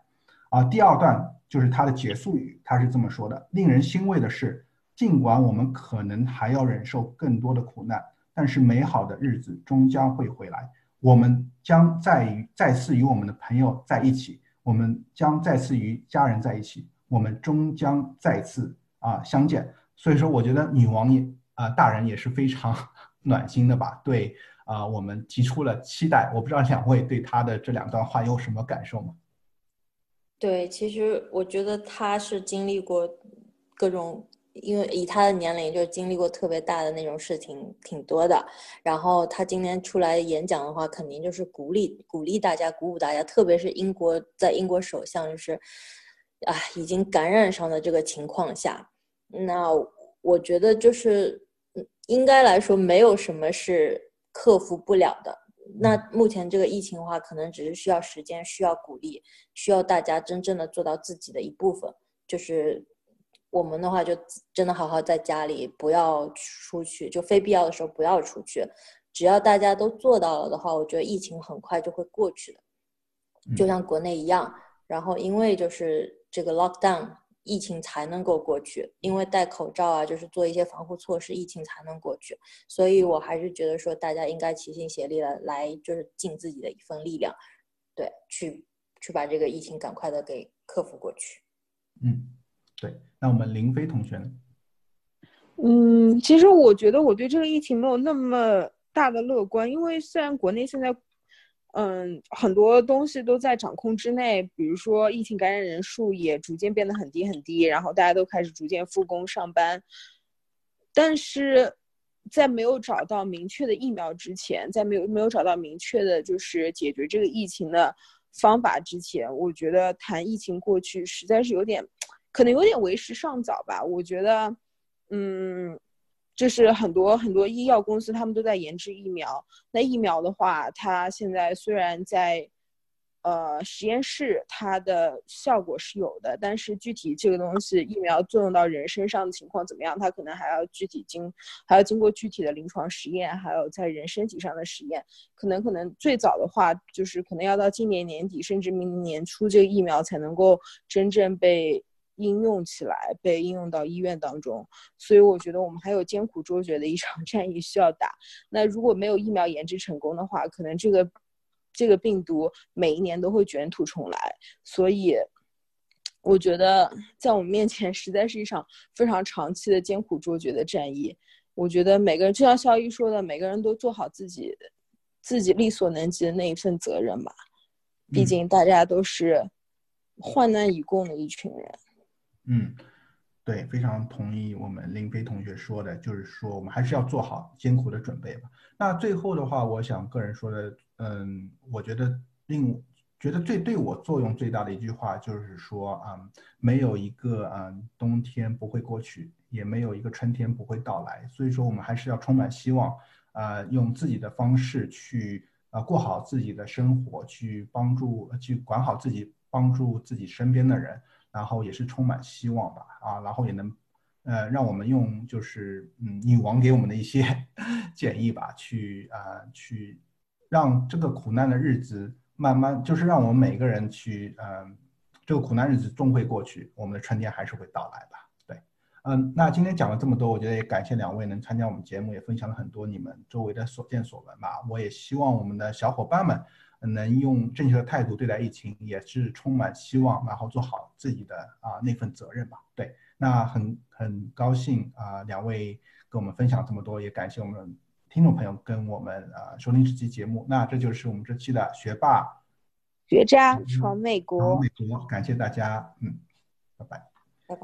啊，第二段就是它的结束语，他是这么说的：令人欣慰的是，尽管我们可能还要忍受更多的苦难。但是美好的日子终将会回来，我们将再与再次与我们的朋友在一起，我们将再次与家人在一起，我们终将再次啊相见。所以说，我觉得女王也啊大人也是非常 暖心的吧，对啊我们提出了期待。我不知道两位对他的这两段话有什么感受吗？对，其实我觉得他是经历过各种。因为以他的年龄，就经历过特别大的那种事情挺多的。然后他今天出来演讲的话，肯定就是鼓励鼓励大家，鼓舞大家。特别是英国在英国首相就是啊已经感染上的这个情况下，那我觉得就是应该来说没有什么是克服不了的。那目前这个疫情的话，可能只是需要时间，需要鼓励，需要大家真正的做到自己的一部分。就是我们的话，就真的好好在家里，不要出去，就非必要的时候不要出去。只要大家都做到了的话，我觉得疫情很快就会过去的，就像国内一样。然后因为就是这个 lockdown。疫情才能够过去，因为戴口罩啊，就是做一些防护措施，疫情才能过去。所以我还是觉得说，大家应该齐心协力的来，就是尽自己的一份力量，对，去去把这个疫情赶快的给克服过去。嗯，对。那我们林飞同学呢？嗯，其实我觉得我对这个疫情没有那么大的乐观，因为虽然国内现在。嗯，很多东西都在掌控之内，比如说疫情感染人数也逐渐变得很低很低，然后大家都开始逐渐复工上班。但是在没有找到明确的疫苗之前，在没有没有找到明确的就是解决这个疫情的方法之前，我觉得谈疫情过去实在是有点，可能有点为时尚早吧。我觉得，嗯。就是很多很多医药公司，他们都在研制疫苗。那疫苗的话，它现在虽然在，呃，实验室，它的效果是有的，但是具体这个东西疫苗作用到人身上的情况怎么样，它可能还要具体经，还要经过具体的临床实验，还有在人身体上的实验。可能可能最早的话，就是可能要到今年年底，甚至明年年初，这个疫苗才能够真正被。应用起来，被应用到医院当中，所以我觉得我们还有艰苦卓绝的一场 战役需要打。那如果没有疫苗研制成功的话，可能这个这个病毒每一年都会卷土重来。所以，我觉得在我们面前实在是一场非常长期的艰苦卓绝的战役。我觉得每个人，就像肖一说的，每个人都做好自己自己力所能及的那一份责任吧。毕竟大家都是患难与共的一群人。嗯，对，非常同意我们林飞同学说的，就是说我们还是要做好艰苦的准备吧。那最后的话，我想个人说的，嗯，我觉得令觉得最对我作用最大的一句话就是说，啊，没有一个嗯冬天不会过去，也没有一个春天不会到来。所以说，我们还是要充满希望，啊，用自己的方式去啊过好自己的生活，去帮助去管好自己，帮助自己身边的人。然后也是充满希望吧，啊，然后也能，呃，让我们用就是嗯女王给我们的一些 建议吧，去啊去让这个苦难的日子慢慢，就是让我们每个人去，嗯，这个苦难日子终会过去，我们的春天还是会到来吧。对，嗯，那今天讲了这么多，我觉得也感谢两位能参加我们节目，也分享了很多你们周围的所见所闻吧。我也希望我们的小伙伴们。能用正确的态度对待疫情，也是充满希望，然后做好自己的啊那份责任吧。对，那很很高兴啊，两位跟我们分享这么多，也感谢我们听众朋友跟我们啊收听这期节目。那这就是我们这期的学霸学渣闯美国，美国，感谢大家，嗯，拜拜。